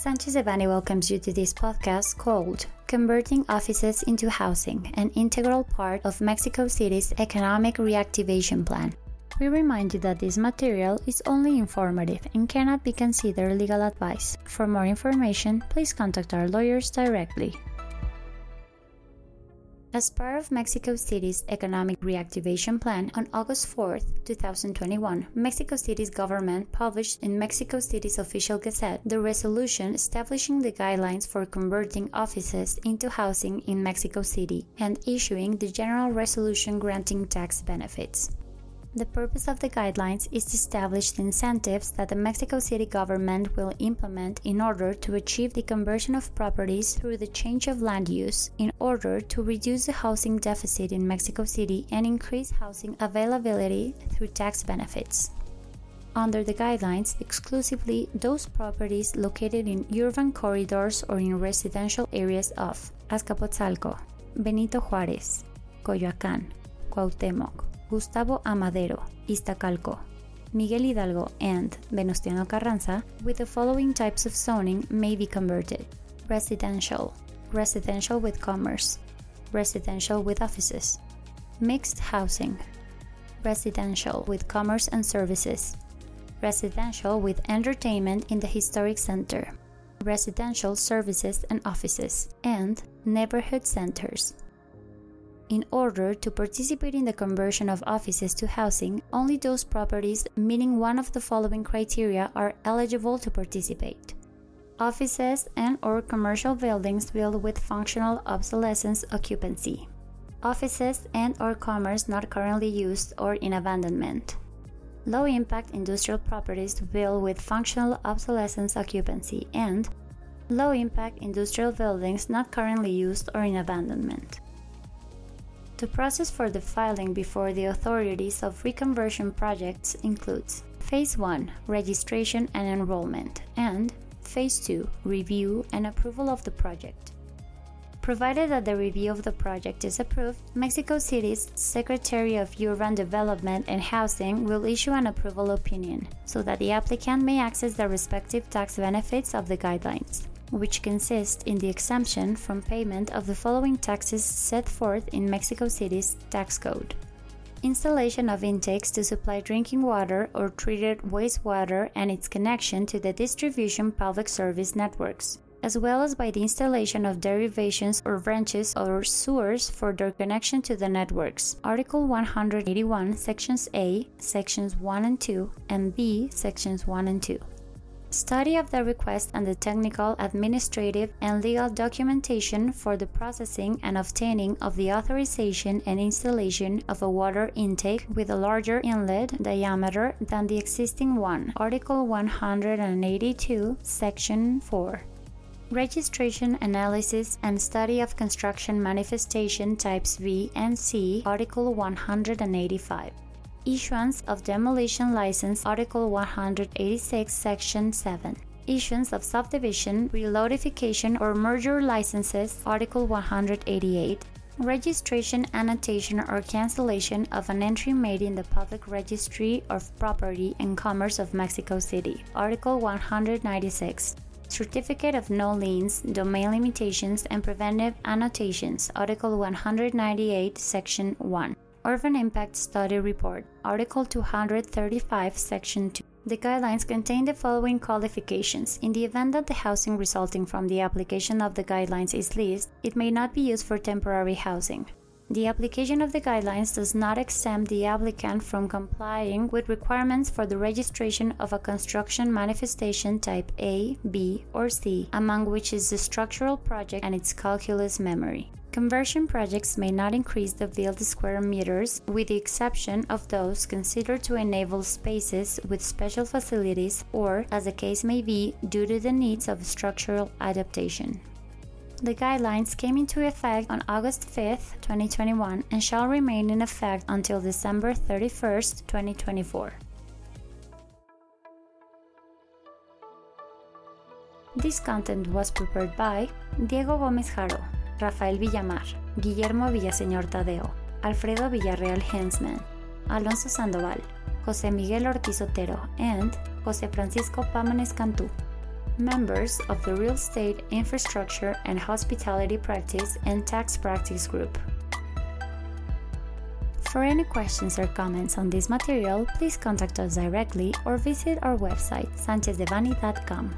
Sanchez Devanny welcomes you to this podcast called Converting Offices into Housing, an integral part of Mexico City's economic reactivation plan. We remind you that this material is only informative and cannot be considered legal advice. For more information, please contact our lawyers directly. As part of Mexico City's economic reactivation plan, on August 4, 2021, Mexico City's government published in Mexico City's official gazette the resolution establishing the guidelines for converting offices into housing in Mexico City and issuing the general resolution granting tax benefits. The purpose of the guidelines is to establish the incentives that the Mexico City government will implement in order to achieve the conversion of properties through the change of land use in order to reduce the housing deficit in Mexico City and increase housing availability through tax benefits. Under the guidelines, exclusively those properties located in urban corridors or in residential areas of Azcapotzalco, Benito Juárez, Coyoacán, Cuauhtémoc, Gustavo A. Madero, Iztacalco, Miguel Hidalgo, and Venustiano Carranza, with the following types of zoning may be converted. Residential, residential with commerce, residential with offices, mixed housing, residential with commerce and services, residential with entertainment in the historic center, residential services and offices, and neighborhood centers. In order to participate in the conversion of offices to housing, only those properties meeting one of the following criteria are eligible to participate. Offices and or commercial buildings built with functional obsolescence occupancy. Offices and or commerce not currently used or in abandonment. Low impact industrial properties built with functional obsolescence occupancy and low impact industrial buildings not currently used or in abandonment. The process for the filing before the authorities of reconversion projects includes Phase 1 Registration and Enrollment, and Phase 2 Review and Approval of the project. Provided that the review of the project is approved, Mexico City's Secretary of Urban Development and Housing will issue an approval opinion so that the applicant may access the respective tax benefits of the guidelines which consists in the exemption from payment of the following taxes set forth in Mexico City's tax code. Installation of intakes to supply drinking water or treated wastewater and its connection to the distribution public service networks, as well as by the installation of derivations or branches or sewers for their connection to the networks. Article 181, Sections A, Sections 1 and 2, and B, Sections 1 and 2 study of the request and the technical, administrative, and legal documentation for the processing and obtaining of the authorization and installation of a water intake with a larger inlet diameter than the existing one. Article 182, Section 4 registration, analysis, and study of construction manifestation types V and C, Article 185 issuance of demolition license Article 186 Section 7 issuance of subdivision, relotification or merger licenses Article 188 registration, annotation, or cancellation of an entry made in the Public Registry of Property and Commerce of Mexico City, Article 196. Certificate of No Liens, Domain Limitations, and Preventive Annotations, Article 198, Section 1. Urban Impact Study Report, Article 235, Section 2. The guidelines contain the following qualifications. In the event that the housing resulting from the application of the guidelines is leased, it may not be used for temporary housing. The application of the guidelines does not exempt the applicant from complying with requirements for the registration of a construction manifestation type A, B, or C, among which is the structural project and its calculus memory. Conversion projects may not increase the built square meters, with the exception of those considered to enable spaces with special facilities or, as the case may be, due to the needs of structural adaptation. The guidelines came into effect on August 5, 2021, and shall remain in effect until December 31, 2024. This content was prepared by Diego Gómez Jaro. Rafael Villamar, Guillermo Villaseñor Tadeo, Alfredo Villarreal Hensman, Alonso Sandoval, José Miguel Ortiz Otero, and José Francisco Pámanes Cantú. members of the Real Estate, Infrastructure, and Hospitality Practice and Tax Practice Group. For any questions or comments on this material, please contact us directly or visit our website sanchezdevanny.com.